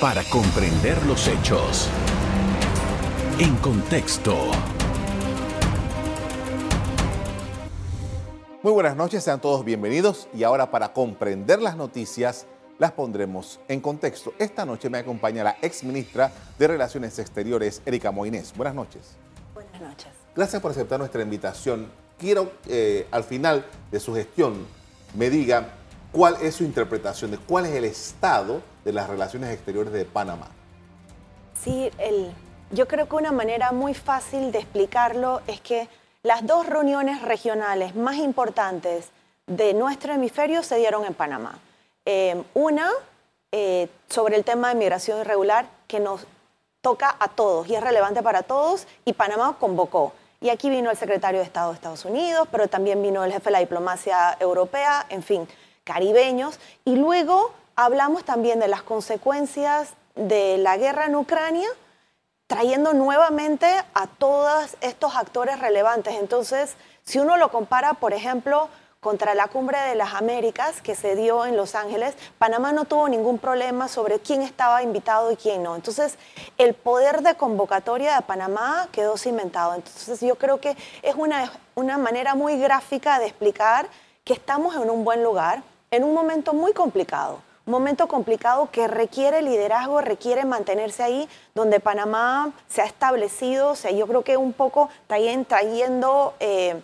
para comprender los hechos. En contexto. Muy buenas noches, sean todos bienvenidos y ahora para comprender las noticias las pondremos en contexto. Esta noche me acompaña la ex ministra de Relaciones Exteriores, Erika Moines. Buenas noches. Buenas noches. Gracias por aceptar nuestra invitación. Quiero eh, al final de su gestión me diga cuál es su interpretación de cuál es el estado de las relaciones exteriores de Panamá. Sí, el, yo creo que una manera muy fácil de explicarlo es que las dos reuniones regionales más importantes de nuestro hemisferio se dieron en Panamá. Eh, una eh, sobre el tema de migración irregular que nos toca a todos y es relevante para todos y Panamá convocó. Y aquí vino el secretario de Estado de Estados Unidos, pero también vino el jefe de la diplomacia europea, en fin, caribeños. Y luego hablamos también de las consecuencias de la guerra en Ucrania, trayendo nuevamente a todos estos actores relevantes. Entonces, si uno lo compara, por ejemplo, contra la Cumbre de las Américas que se dio en Los Ángeles, Panamá no tuvo ningún problema sobre quién estaba invitado y quién no. Entonces, el poder de convocatoria de Panamá quedó cimentado. Entonces, yo creo que es una, una manera muy gráfica de explicar que estamos en un buen lugar, en un momento muy complicado. Un momento complicado que requiere liderazgo, requiere mantenerse ahí, donde Panamá se ha establecido, o sea, yo creo que un poco también trayendo... Eh,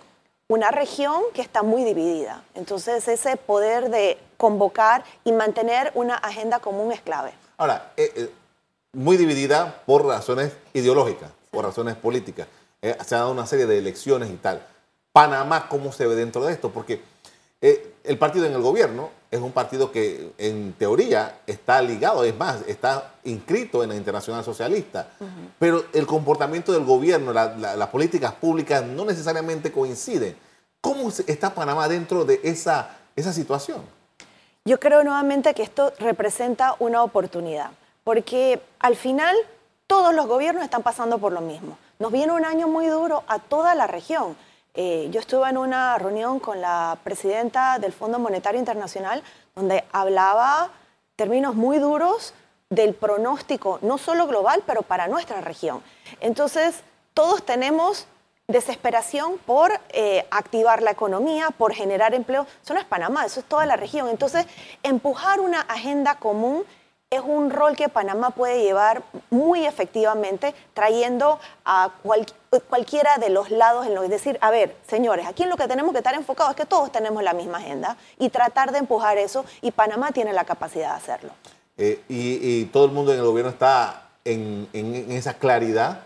una región que está muy dividida. Entonces ese poder de convocar y mantener una agenda común es clave. Ahora, eh, eh, muy dividida por razones ideológicas, por razones políticas. Eh, se ha dado una serie de elecciones y tal. Panamá, ¿cómo se ve dentro de esto? Porque el partido en el gobierno es un partido que en teoría está ligado, es más, está inscrito en la Internacional Socialista, pero el comportamiento del gobierno, las políticas públicas no necesariamente coinciden. ¿Cómo está Panamá dentro de esa, esa situación? Yo creo nuevamente que esto representa una oportunidad, porque al final todos los gobiernos están pasando por lo mismo. Nos viene un año muy duro a toda la región eh, yo estuve en una reunión con la presidenta del Fondo Monetario Internacional donde hablaba términos muy duros del pronóstico, no solo global, pero para nuestra región. Entonces, todos tenemos desesperación por eh, activar la economía, por generar empleo. Eso no es Panamá, eso es toda la región. Entonces, empujar una agenda común es un rol que Panamá puede llevar muy efectivamente, trayendo a cualquiera de los lados en lo es decir, a ver, señores, aquí en lo que tenemos que estar enfocados es que todos tenemos la misma agenda y tratar de empujar eso y Panamá tiene la capacidad de hacerlo. Eh, y, todo el mundo en el gobierno está en, esa claridad.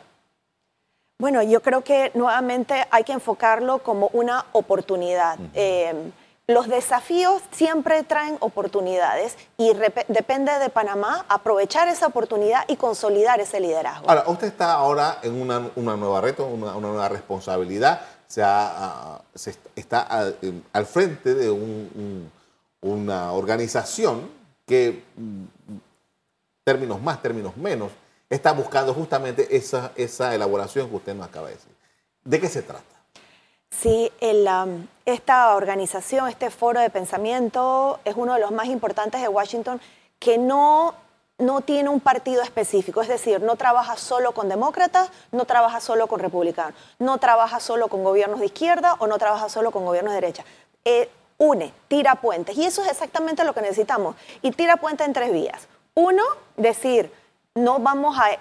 Bueno, yo creo que nuevamente hay que enfocarlo como una oportunidad los desafíos siempre traen oportunidades y depende de Panamá aprovechar esa oportunidad y consolidar ese liderazgo. Ahora, usted está ahora en una, nueva reto, una, nueva responsabilidad, está al frente de una organización que, mm, términos más, términos menos, está buscando justamente esa, esa elaboración que usted nos acaba de decir. ¿De qué se trata? Sí, um, esta organización, este foro de pensamiento es uno de los más importantes de Washington que no, no tiene un partido específico, es decir, no trabaja solo con demócratas, no trabaja solo con republicanos, no trabaja solo con gobiernos de izquierda o no trabaja solo con gobiernos de derecha. Eh, une, tira puentes. Y eso es exactamente lo que necesitamos. Y tira puentes en tres vías. Uno, decir, no vamos a,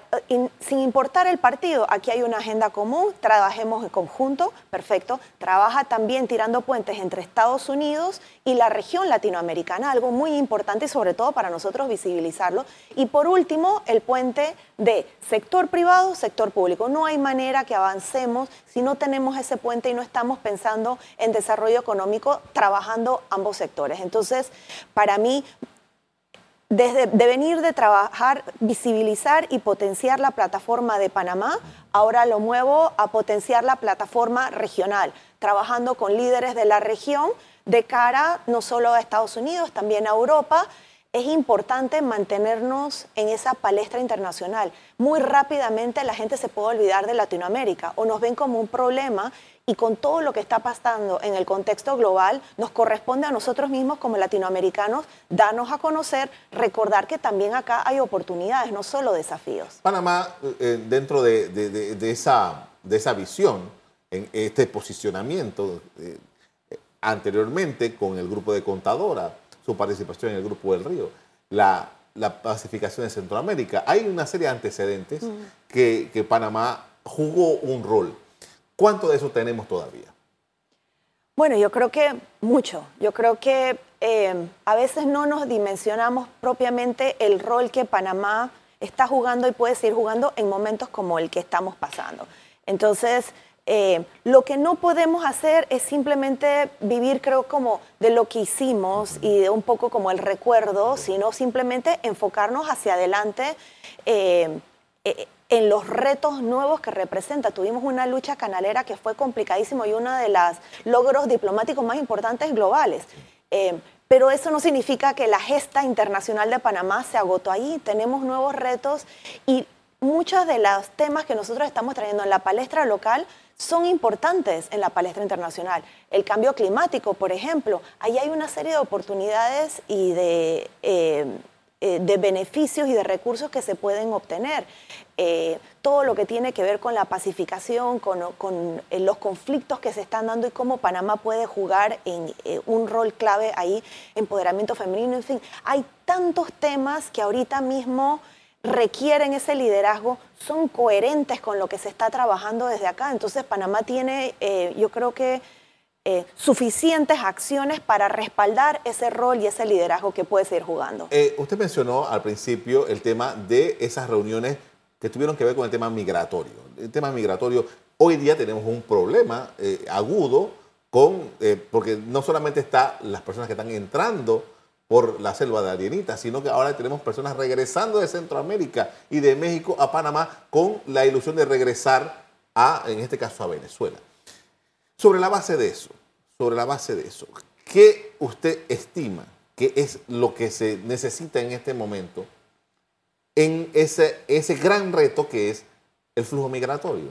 sin importar el partido, aquí hay una agenda común, trabajemos en conjunto, perfecto. Trabaja también tirando puentes entre Estados Unidos y la región latinoamericana, algo muy importante y sobre todo para nosotros visibilizarlo. Y por último, el puente de sector privado, sector público. No hay manera que avancemos si no tenemos ese puente y no estamos pensando en desarrollo económico trabajando ambos sectores. Entonces, para mí, desde de venir de trabajar, visibilizar y potenciar la plataforma de Panamá, ahora lo muevo a potenciar la plataforma regional, trabajando con líderes de la región de cara no solo a Estados Unidos, también a Europa, es importante mantenernos en esa palestra internacional. Muy rápidamente la gente se puede olvidar de Latinoamérica o nos ven como un problema y con todo lo que está pasando en el contexto global, nos corresponde a nosotros mismos como latinoamericanos darnos a conocer, recordar que también acá hay oportunidades, no solo desafíos. Panamá, eh, dentro de, esa, de esa visión, en este posicionamiento, eh, anteriormente con el grupo de contadora, su participación en el Grupo del Río, la, pacificación de Centroamérica. Hay una serie de antecedentes que, Panamá jugó un rol. ¿Cuánto de eso tenemos todavía? Bueno, yo creo que mucho. Yo creo que eh, a veces no nos dimensionamos propiamente el rol que Panamá está jugando y puede seguir jugando en momentos como el que estamos pasando. Entonces, eh, lo que no podemos hacer es simplemente vivir, creo, como de lo que hicimos y de un poco como el recuerdo, sino simplemente enfocarnos hacia adelante eh, eh, en los retos nuevos que representa. Tuvimos una lucha canalera que fue complicadísimo y uno de los logros diplomáticos más importantes globales. pero eso no significa que la gesta internacional de Panamá se agotó ahí. Tenemos nuevos retos y muchos de los temas que nosotros estamos trayendo en la palestra local son importantes en la palestra internacional. El cambio climático, por ejemplo, ahí hay una serie de oportunidades y de, eh, eh, de beneficios y de recursos que se pueden obtener. Eh, todo lo que tiene que ver con la pacificación, con, con los conflictos que se están dando y cómo Panamá puede jugar en un rol clave ahí, empoderamiento femenino, en fin, hay tantos temas que ahorita mismo requieren ese liderazgo son coherentes con lo que se está trabajando desde acá. Entonces Panamá tiene, eh, yo creo que, eh, suficientes acciones para respaldar ese rol y ese liderazgo que puede seguir jugando. Eh, usted mencionó al principio el tema de esas reuniones que tuvieron que ver con el tema migratorio. El tema migratorio, hoy día tenemos un problema agudo con, porque no solamente está las personas que están entrando por la selva de Arienita, sino que ahora tenemos personas regresando de Centroamérica y de México a Panamá con la ilusión de regresar a, en este caso, a Venezuela. Sobre la base de eso, sobre la base de eso, ¿qué usted estima que es lo que se necesita en este momento en ese, ese gran reto que es el flujo migratorio?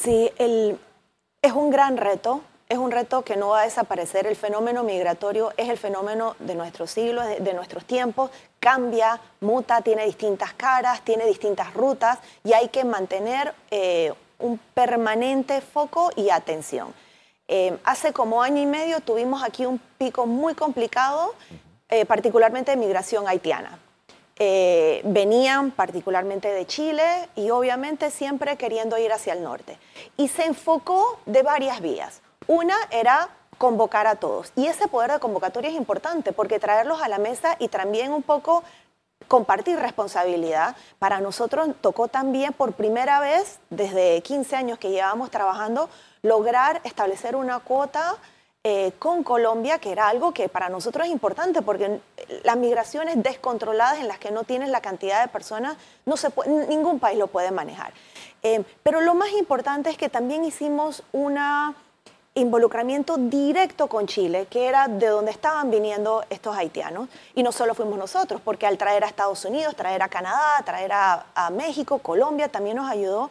Sí, el, es un gran reto es un reto que no va a desaparecer. El fenómeno migratorio es el fenómeno de nuestros siglos, de, nuestros tiempos. Cambia, muta, tiene distintas caras, tiene distintas rutas y hay que mantener eh, un permanente foco y atención. Eh, hace como año y medio tuvimos aquí un pico muy complicado, eh, particularmente de migración haitiana. venían particularmente de Chile y obviamente siempre queriendo ir hacia el norte. Y se enfocó de varias vías. Una era convocar a todos. Y ese poder de convocatoria es importante porque traerlos a la mesa y también un poco compartir responsabilidad. Para nosotros tocó también por primera vez, desde 15 años que llevábamos trabajando, lograr establecer una cuota eh, con Colombia, que era algo que para nosotros es importante, porque las migraciones descontroladas en las que no tienes la cantidad de personas, no se ningún país lo puede manejar. Eh, pero lo más importante es que también hicimos una involucramiento directo con Chile, que era de donde estaban viniendo estos haitianos. Y no solo fuimos nosotros, porque al traer a Estados Unidos, traer a Canadá, traer a, México, Colombia también nos ayudó.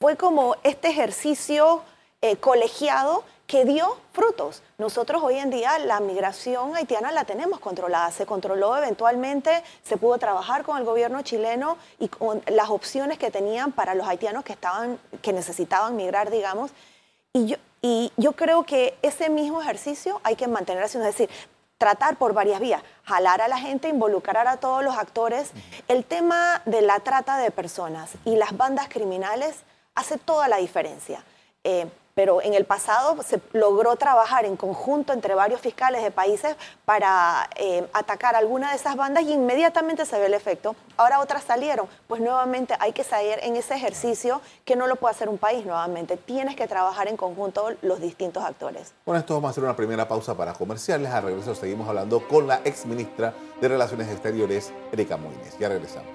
Fue como este ejercicio eh, colegiado que dio frutos. Nosotros hoy en día la migración haitiana la tenemos controlada, se controló eventualmente, se pudo trabajar con el gobierno chileno y con las opciones que tenían para los haitianos que, estaban, que necesitaban migrar, digamos. Y yo, y yo creo que ese mismo ejercicio hay que mantener haciendo, es decir, tratar por varias vías, jalar a la gente, involucrar a todos los actores. El tema de la trata de personas y las bandas criminales hace toda la diferencia. Eh, pero en el pasado se logró trabajar en conjunto entre varios fiscales de países para eh, atacar alguna de esas bandas y inmediatamente se ve el efecto. Ahora otras salieron, pues nuevamente hay que salir en ese ejercicio que no lo puede hacer un país nuevamente. Tienes que trabajar en conjunto los distintos actores. Con esto vamos a hacer una primera pausa para comerciales. A regreso seguimos hablando con la ex ministra de Relaciones Exteriores, Erika Moines. Ya regresamos.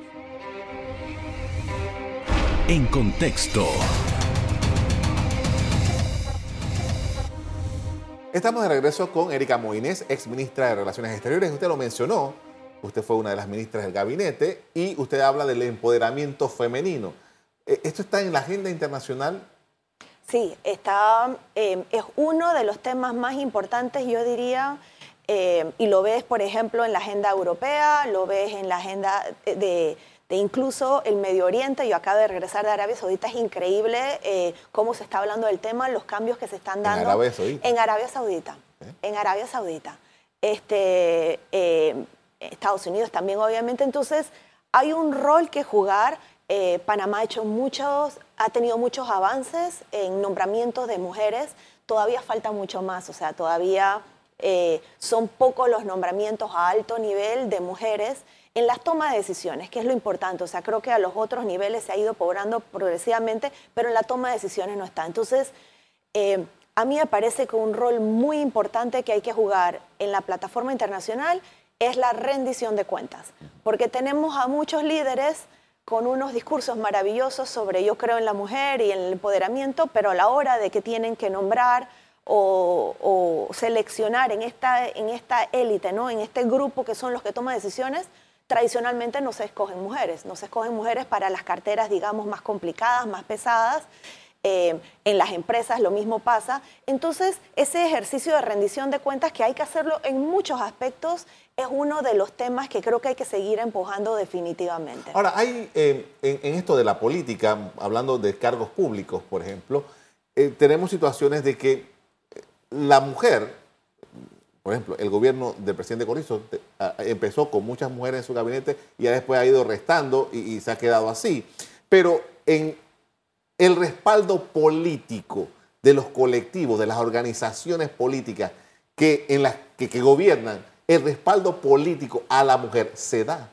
En contexto. Estamos de regreso con Erika Moines, ex ministra de Relaciones Exteriores. Usted lo mencionó, usted fue una de las ministras del gabinete y usted habla del empoderamiento femenino. Eh, ¿Esto está en la agenda internacional? Sí, está, eh, es uno de los temas más importantes, yo diría, eh, y lo ves, por ejemplo, en la agenda europea, lo ves en la agenda de, incluso el Medio Oriente. Yo acabo de regresar de Arabia Saudita, es increíble eh, cómo se está hablando del tema, los cambios que se están dando. En Arabia Saudita. En Arabia Saudita. En Arabia Saudita. Este, eh, Estados Unidos también, obviamente. Entonces, hay un rol que jugar. Panamá ha hecho muchos, ha tenido muchos avances en nombramientos de mujeres. Todavía falta mucho más, o sea, todavía eh, son pocos los nombramientos a alto nivel de mujeres en las tomas de decisiones, que es lo importante. O sea, creo que a los otros niveles se ha ido cobrando progresivamente, pero en la toma de decisiones no está. Entonces, eh, a mí me parece que un rol muy importante que hay que jugar en la plataforma internacional es la rendición de cuentas, porque tenemos a muchos líderes con unos discursos maravillosos sobre yo creo en la mujer y en el empoderamiento, pero a la hora de que tienen que nombrar o, seleccionar en esta, en esta élite, ¿no? en este grupo que son los que toman decisiones, tradicionalmente no se escogen mujeres, no se escogen mujeres para las carteras, digamos, más complicadas, más pesadas. Eh, en las empresas lo mismo pasa. Entonces, ese ejercicio de rendición de cuentas que hay que hacerlo en muchos aspectos es uno de los temas que creo que hay que seguir empujando definitivamente. Ahora, hay eh, en, esto de la política, hablando de cargos públicos, por ejemplo, eh, tenemos situaciones de que la mujer, por ejemplo, el gobierno del presidente Corrizo empezó con muchas mujeres en su gabinete y ya después ha ido restando y, se ha quedado así. Pero en el respaldo político de los colectivos, de las organizaciones políticas que, que gobiernan, el respaldo político a la mujer se da.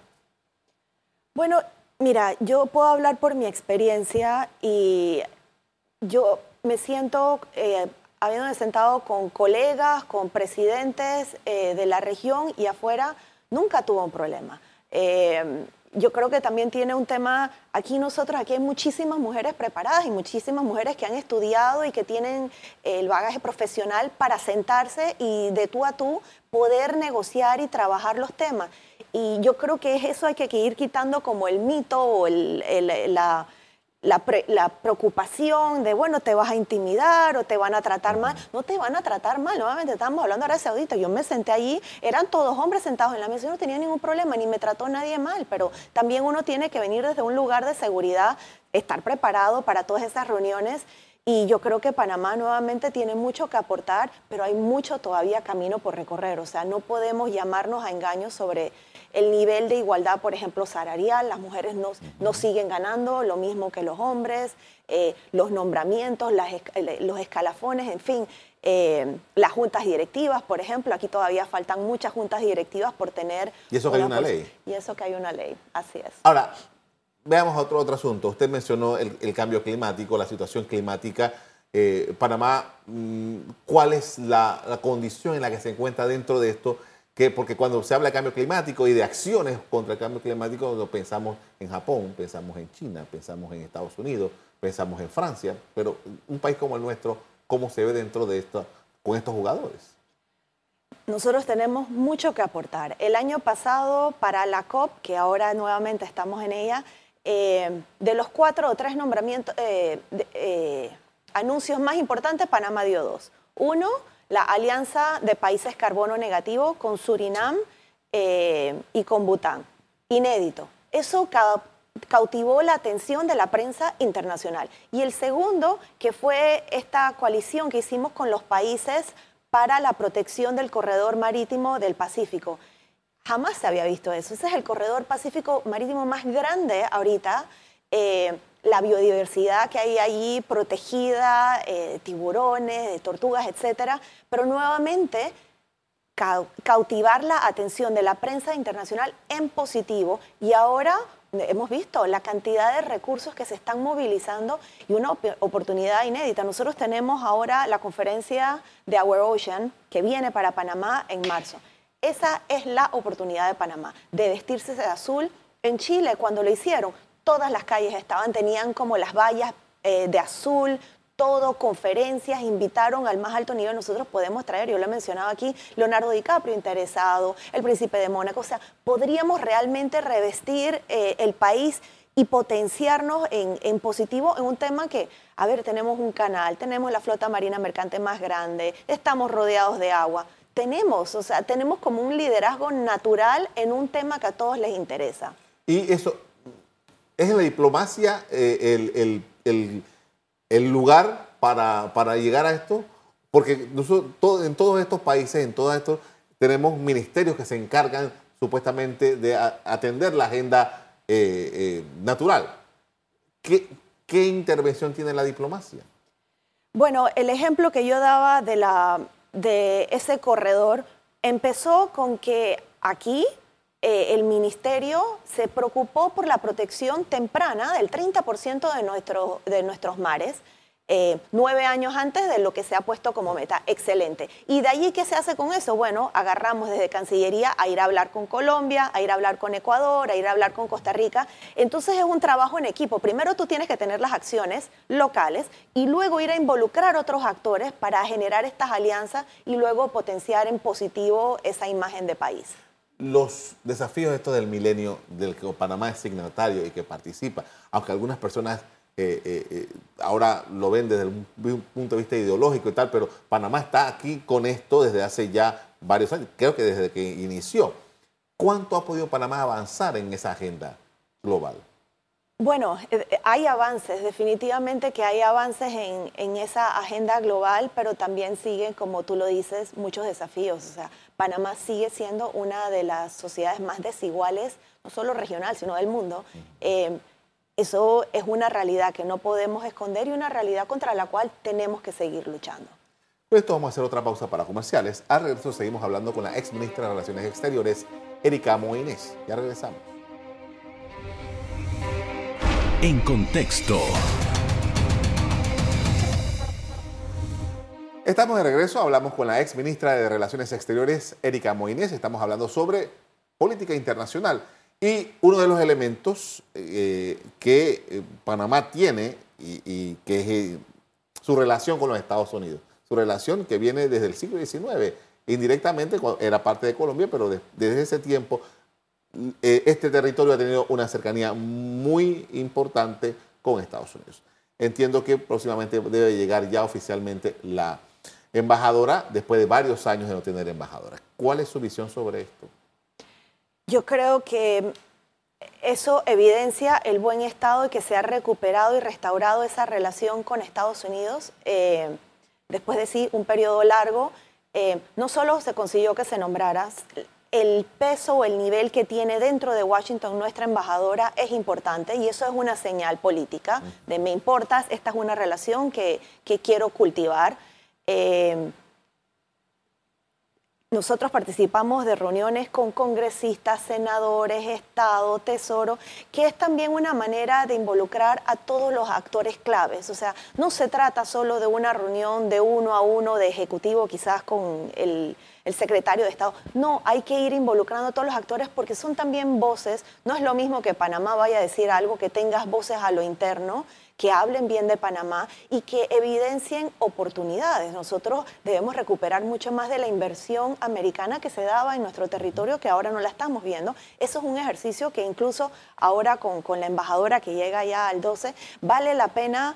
Bueno, mira, yo puedo hablar por mi experiencia y yo me siento eh, habiendo sentado con colegas, con presidentes eh, de la región y afuera, nunca tuvo un problema. Eh, yo creo que también tiene un tema, aquí nosotros, aquí hay muchísimas mujeres preparadas y muchísimas mujeres que han estudiado y que tienen el bagaje profesional para sentarse y de tú a tú poder negociar y trabajar los temas. Y yo creo que es eso hay que ir quitando como el mito o el, la la, preocupación de, bueno, te vas a intimidar o te van a tratar mal. No te van a tratar mal. Nuevamente estamos hablando de Arabia Saudita. Yo me senté allí, eran todos hombres sentados en la mesa. Yo no tenía ningún problema, ni me trató nadie mal. Pero también uno tiene que venir desde un lugar de seguridad, estar preparado para todas esas reuniones. Y yo creo que Panamá nuevamente tiene mucho que aportar, pero hay mucho todavía camino por recorrer. O sea, no podemos llamarnos a engaños sobre el nivel de igualdad, por ejemplo, salarial, las mujeres no, no siguen ganando lo mismo que los hombres, eh, los nombramientos, eh, los escalafones, en fin, eh, las juntas directivas, por ejemplo, aquí todavía faltan muchas juntas directivas por tener... Y eso que hay una ley. Y eso que hay una ley, así es. Ahora, veamos otro, otro asunto. Usted mencionó el, cambio climático, la situación climática. Panamá, mm, ¿cuál es la, la, condición en la que se encuentra dentro de esto? Porque cuando se habla de cambio climático y de acciones contra el cambio climático, pensamos en Japón, pensamos en China, pensamos en Estados Unidos, pensamos en Francia, pero un país como el nuestro, ¿cómo se ve dentro de esto con estos jugadores? Nosotros tenemos mucho que aportar. El año pasado, para la COP, que ahora nuevamente estamos en ella, eh, de los cuatro o tres nombramientos, eh, eh, anuncios más importantes, Panamá dio dos. Uno, la alianza de países carbono negativo con Surinam eh, y con Bután. Inédito. Eso cautivó la atención de la prensa internacional. Y el segundo, que fue esta coalición que hicimos con los países para la protección del corredor marítimo del Pacífico. Jamás se había visto eso. Ese es el corredor pacífico marítimo más grande ahorita. Eh, la biodiversidad que hay allí protegida, eh, tiburones, tortugas, etcétera, pero nuevamente cautivar la atención de la prensa internacional en positivo y ahora hemos visto la cantidad de recursos que se están movilizando y una oportunidad inédita. Nosotros tenemos ahora la conferencia de Our Ocean que viene para Panamá en marzo. Esa es la oportunidad de Panamá, de vestirse de azul. En Chile, cuando lo hicieron, todas las calles estaban, tenían como las vallas eh, de azul, todo, conferencias, invitaron al más alto nivel. Nosotros podemos traer, yo lo he mencionado aquí, Leonardo DiCaprio interesado, el príncipe de Mónaco. O sea, podríamos realmente revestir eh, el país y potenciarnos en, en, positivo en un tema que, a ver, tenemos un canal, tenemos la flota marina mercante más grande, estamos rodeados de agua. Tenemos, o sea, tenemos como un liderazgo natural en un tema que a todos les interesa. Y eso, ¿es la diplomacia eh, el, el, el, lugar para, para, llegar a esto? Porque en todos estos países, en todos estos, tenemos ministerios que se encargan supuestamente de atender la agenda eh, eh, natural. ¿Qué, ¿Qué intervención tiene la diplomacia? Bueno, el ejemplo que yo daba de, la, de ese corredor empezó con que aquí eh, el ministerio se preocupó por la protección temprana del 30% de, nuestro, de nuestros mares eh, nueve años antes de lo que se ha puesto como meta. Excelente. ¿Y de allí qué se hace con eso? Bueno, agarramos desde Cancillería a ir a hablar con Colombia, a ir a hablar con Ecuador, a ir a hablar con Costa Rica. Entonces es un trabajo en equipo. Primero tú tienes que tener las acciones locales y luego ir a involucrar otros actores para generar estas alianzas y luego potenciar en positivo esa imagen de país. Los desafíos estos del milenio, del que Panamá es signatario y que participa, aunque algunas personas eh, eh, eh, ahora lo ven desde un punto de vista ideológico y tal, pero Panamá está aquí con esto desde hace ya varios años, creo que desde que inició. ¿Cuánto ha podido Panamá avanzar en esa agenda global? Bueno, hay avances, definitivamente que hay avances en, en, esa agenda global, pero también siguen, como tú lo dices, muchos desafíos. O sea, Panamá sigue siendo una de las sociedades más desiguales, no solo regional, sino del mundo. Eh, eso es una realidad que no podemos esconder y una realidad contra la cual tenemos que seguir luchando. Pues esto vamos a hacer otra pausa para comerciales. Al regreso seguimos hablando con la ex ministra de Relaciones Exteriores, Erika Moines. Ya regresamos. En contexto. Estamos de regreso, hablamos con la ex ministra de Relaciones Exteriores, Erika Moines. Estamos hablando sobre política internacional. Y uno de los elementos eh, que eh, Panamá tiene y, que es eh, su relación con los Estados Unidos, su relación que viene desde el siglo XIX, indirectamente era parte de Colombia, pero desde ese tiempo este territorio ha tenido una cercanía muy importante con Estados Unidos. Entiendo que próximamente debe llegar ya oficialmente la embajadora después de varios años de no tener embajadora. ¿Cuál es su visión sobre esto? Yo creo que eso evidencia el buen estado y que se ha recuperado y restaurado esa relación con Estados Unidos eh, después de sí un periodo largo. Eh, no solo se consiguió que se nombrara, el peso o el nivel que tiene dentro de Washington nuestra embajadora es importante y eso es una señal política de me importas, esta es una relación que, que quiero cultivar. Eh, nosotros participamos de reuniones con congresistas, senadores, Estado, Tesoro, que es también una manera de involucrar a todos los actores claves. O sea, no se trata solo de una reunión de uno a uno de ejecutivo, quizás con el, el secretario de Estado. No, hay que ir involucrando a todos los actores porque son también voces. No es lo mismo que Panamá vaya a decir algo, que tengas voces a lo interno que hablen bien de Panamá y que evidencien oportunidades. Nosotros debemos recuperar mucho más de la inversión americana que se daba en nuestro territorio que ahora no la estamos viendo. Eso es un ejercicio que incluso ahora con, la embajadora que llega ya al 12, vale la pena...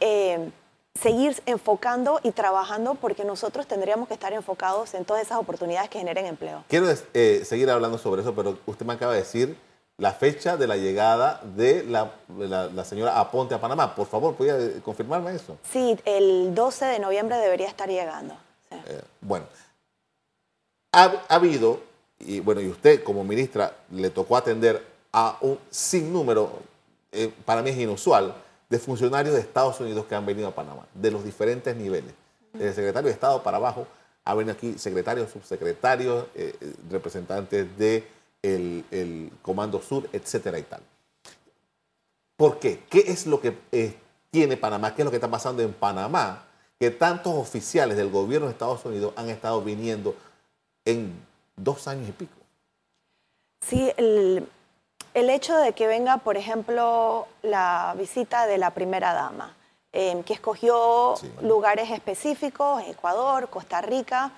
Eh, seguir enfocando y trabajando porque nosotros tendríamos que estar enfocados en todas esas oportunidades que generen empleo. Quiero eh, seguir hablando sobre eso, pero usted me acaba de decir la fecha de la llegada de la, la, señora Aponte a Panamá. Por favor, ¿podría confirmarme eso? Sí, el 12 de noviembre debería estar llegando. Eh, bueno, ha, habido, y bueno, y usted como ministra le tocó atender a un sinnúmero, eh, para mí es inusual, de funcionarios de Estados Unidos que han venido a Panamá, de los diferentes niveles, desde el secretario de Estado para abajo, ha venido aquí secretarios, subsecretarios, eh, representantes de el, Comando Sur, etcétera y tal. ¿Por qué? ¿Qué es lo que eh, tiene Panamá? ¿Qué es lo que está pasando en Panamá? Que tantos oficiales del gobierno de Estados Unidos han estado viniendo en dos años y pico. Sí, el, el hecho de que venga, por ejemplo, la visita de la primera dama, eh, que escogió lugares específicos, Ecuador, Costa Rica.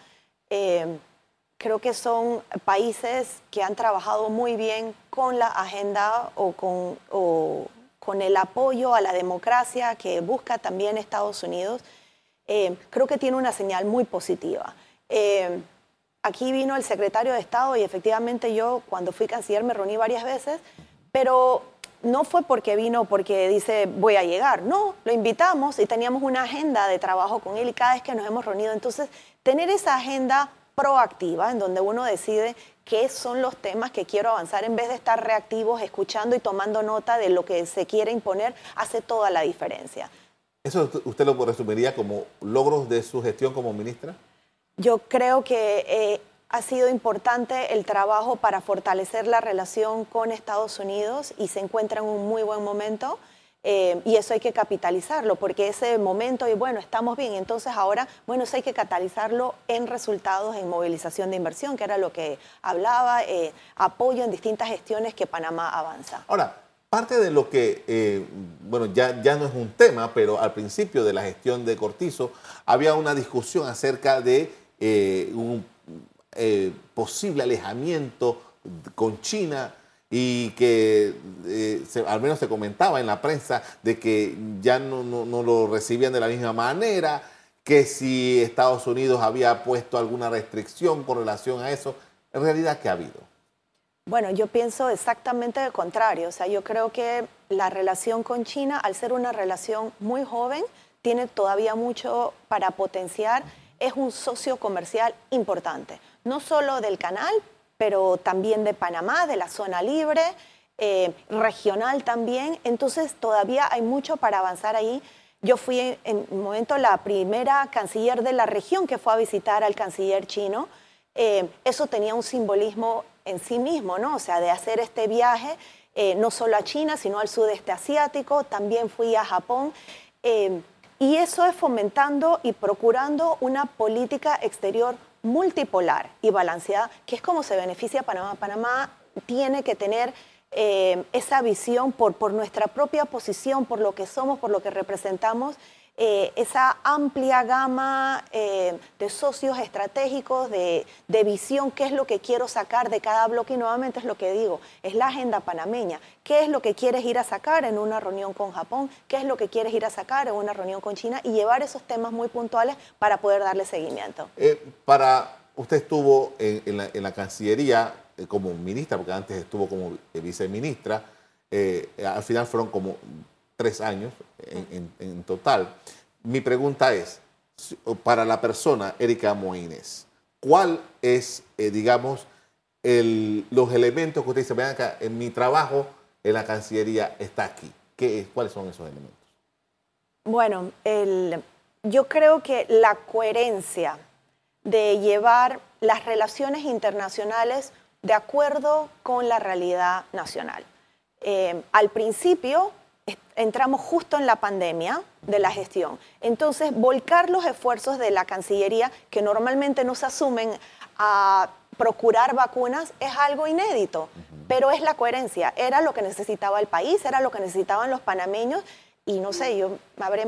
Eh, creo que son países que han trabajado muy bien con la agenda o con, con el apoyo a la democracia que busca también Estados Unidos. Eh, creo que tiene una señal muy positiva. Aquí vino el secretario de Estado y efectivamente yo cuando fui canciller me reuní varias veces, pero no fue porque vino porque dice voy a llegar, no, lo invitamos y teníamos una agenda de trabajo con él y cada vez que nos hemos reunido, entonces tener esa agenda proactiva en donde uno decide qué son los temas que quiero avanzar en vez de estar reactivos, escuchando y tomando nota de lo que se quiere imponer, hace toda la diferencia. ¿Eso usted lo resumiría como logros de su gestión como ministra? Yo creo que eh, ha sido importante el trabajo para fortalecer la relación con Estados Unidos y se encuentra en un muy buen momento. Eh, y eso hay que capitalizarlo, porque ese momento, y bueno, estamos bien, entonces ahora, bueno, eso hay que catalizarlo en resultados, en movilización de inversión, que era lo que hablaba, eh, apoyo en distintas gestiones que Panamá avanza. Ahora, parte de lo que, bueno, ya, ya no es un tema, pero al principio de la gestión de Cortizo había una discusión acerca de un eh, posible alejamiento con China y que eh, al menos se comentaba en la prensa de que ya no, no, lo recibían de la misma manera, que si Estados Unidos había puesto alguna restricción con relación a eso, en realidad, ¿qué ha habido? Bueno, yo pienso exactamente lo contrario. O sea, yo creo que la relación con China, al ser una relación muy joven, tiene todavía mucho para potenciar. Es un socio comercial importante no solo del canal, pero también de Panamá, de la zona libre, eh, regional también. Entonces todavía hay mucho para avanzar ahí. Yo fui en un momento la primera canciller de la región que fue a visitar al canciller chino. Eh, eso tenía un simbolismo en sí mismo, ¿no? O sea, de hacer este viaje eh, no solo a China, sino al sudeste asiático. También fui a Japón. Y eso es fomentando y procurando una política exterior multipolar y balanceada, que es como se beneficia Panamá. Panamá tiene que tener eh, esa visión por, por nuestra propia posición, por lo que somos, por lo que representamos, eh, esa amplia gama eh, de socios estratégicos, de, visión, qué es lo que quiero sacar de cada bloque. Y nuevamente es lo que digo, es la agenda panameña, qué es lo que quieres ir a sacar en una reunión con Japón, qué es lo que quieres ir a sacar en una reunión con China y llevar esos temas muy puntuales para poder darle seguimiento. Eh, para usted estuvo en, la, Cancillería como ministra, porque antes estuvo como viceministra, al final fueron como tres años en, total. Mi pregunta es, para la persona, Erika Moines, ¿cuál es, eh, digamos, los elementos que usted dice, vean acá, en mi trabajo en la Cancillería está aquí? ¿Qué, ¿Cuáles son esos elementos? Bueno, yo creo que la coherencia de llevar las relaciones internacionales de acuerdo con la realidad nacional. Eh, al principio entramos justo en la pandemia de la gestión. Entonces, volcar los esfuerzos de la Cancillería, que normalmente no se asumen a procurar vacunas, es algo inédito, pero es la coherencia. Era lo que necesitaba el país, era lo que necesitaban los panameños. Y no sé, yo habré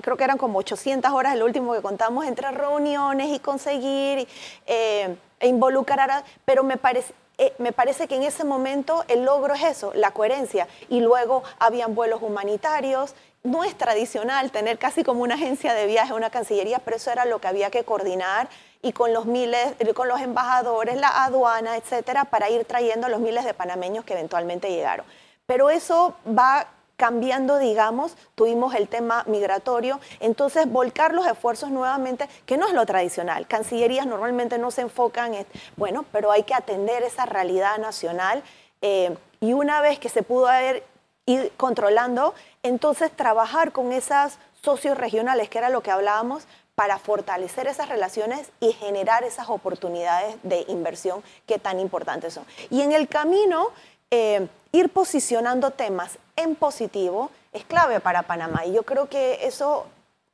creo que eran como 800 horas el último que contamos entre reuniones y conseguir eh, e involucrar, pero me parece, eh, me parece que en ese momento el logro es eso, la coherencia. Y luego habían vuelos humanitarios. No es tradicional tener casi como una agencia de viaje, una cancillería, pero eso era lo que había que coordinar y con los miles, con los embajadores, la aduana, etcétera, para ir trayendo a los miles de panameños que eventualmente llegaron. Pero eso va cambiando, digamos, tuvimos el tema migratorio, entonces volcar los esfuerzos nuevamente, que no es lo tradicional, cancillerías normalmente no se enfocan en, bueno, pero hay que atender esa realidad nacional eh, y una vez que se pudo haber ir controlando, entonces trabajar con esas socios regionales, que era lo que hablábamos, para fortalecer esas relaciones y generar esas oportunidades de inversión que tan importantes son. Y en el camino, eh, ir posicionando temas en positivo es clave para Panamá. Y yo creo que eso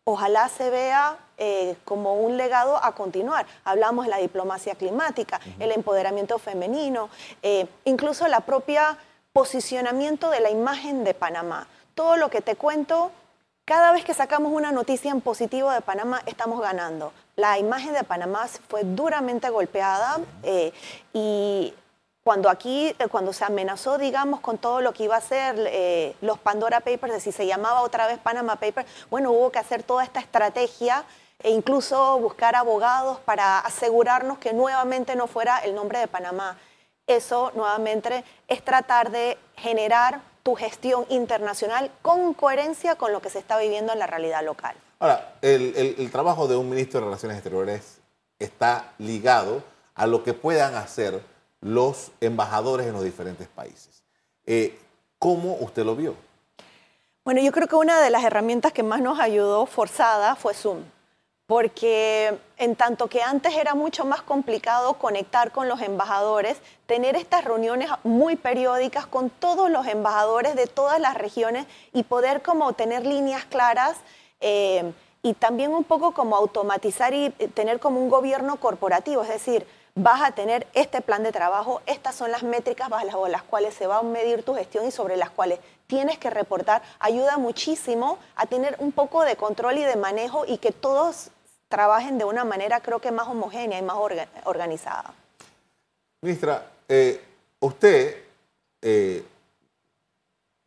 ojalá se vea eh, como un legado a continuar. Hablamos de la diplomacia climática, el empoderamiento femenino, eh, incluso la propia posicionamiento de la imagen de Panamá. Todo lo que te cuento cada vez que sacamos una noticia en positivo de Panamá, estamos ganando. La imagen de Panamá fue duramente golpeada eh, y cuando aquí, eh, cuando se amenazó, digamos, con todo lo que iba a ser eh, los Pandora Papers, de si se llamaba otra vez Panama Papers, bueno, hubo que hacer toda esta estrategia e incluso buscar abogados para asegurarnos que nuevamente no fuera el nombre de Panamá. Eso nuevamente es tratar de generar gestión internacional con coherencia con lo que se está viviendo en la realidad local. Ahora, el, trabajo de un ministro de Relaciones Exteriores está ligado a lo que puedan hacer los embajadores en los diferentes países. Eh, ¿Cómo usted lo vio? Bueno, yo creo que una de las herramientas que más nos ayudó forzada fue Zoom porque en tanto que antes era mucho más complicado conectar con los embajadores, tener estas reuniones muy periódicas con todos los embajadores de todas las regiones y poder como tener líneas claras eh, y también un poco como automatizar y tener como un gobierno corporativo, es decir, vas a tener este plan de trabajo, estas son las métricas bajo las cuales se va a medir tu gestión y sobre las cuales tienes que reportar, ayuda muchísimo a tener un poco de control y de manejo y que todos trabajen de una manera creo que más homogénea y más organizada. Ministra, eh, usted eh,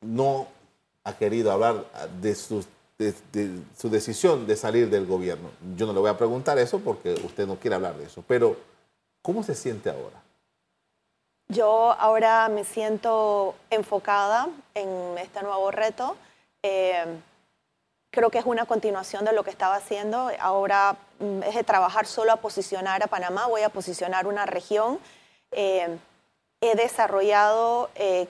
no ha querido hablar de de, su decisión de salir del gobierno. Yo no le voy a preguntar eso porque usted no quiere hablar de eso, pero ¿cómo se siente ahora? Yo ahora me siento enfocada en este nuevo reto. Eh, creo que es una continuación de lo que estaba haciendo. Ahora mm, es de trabajar solo a posicionar a Panamá, voy a posicionar una región. Eh, he desarrollado eh,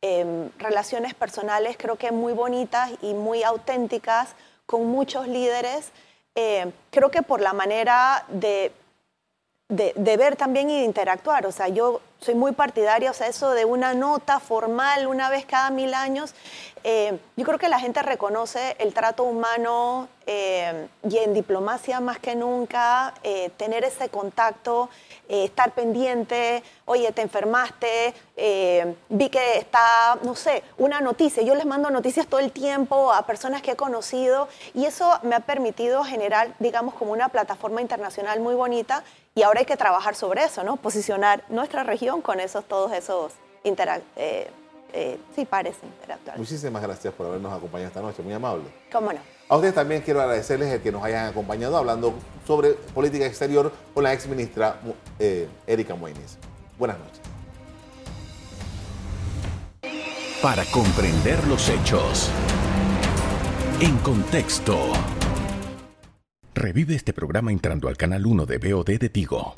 em, relaciones personales creo que muy bonitas y muy auténticas con muchos líderes. Eh, creo que por la manera de, de, de, ver también y interactuar. O sea, yo soy muy partidaria, o sea, eso de una nota formal una vez cada mil años, eh, yo creo que la gente reconoce el trato humano eh, y en diplomacia más que nunca, eh, tener ese contacto, estar pendiente, oye, te enfermaste, vi que está, no sé, una noticia. Yo les mando noticias todo el tiempo a personas que he conocido y eso me ha permitido generar, digamos, como una plataforma internacional muy bonita y ahora hay que trabajar sobre eso, ¿no? Posicionar nuestra región con esos, todos esos interactivos eh, sí parece interactuar. Muchísimas gracias por habernos acompañado esta noche, muy amable. ¿Cómo no? A ustedes también quiero agradecerles el que nos hayan acompañado hablando sobre política exterior con la ex ministra eh, Erika Moines. Buenas noches. Para comprender los hechos. En contexto. Revive este programa entrando al canal 1 de BOD de Tigo.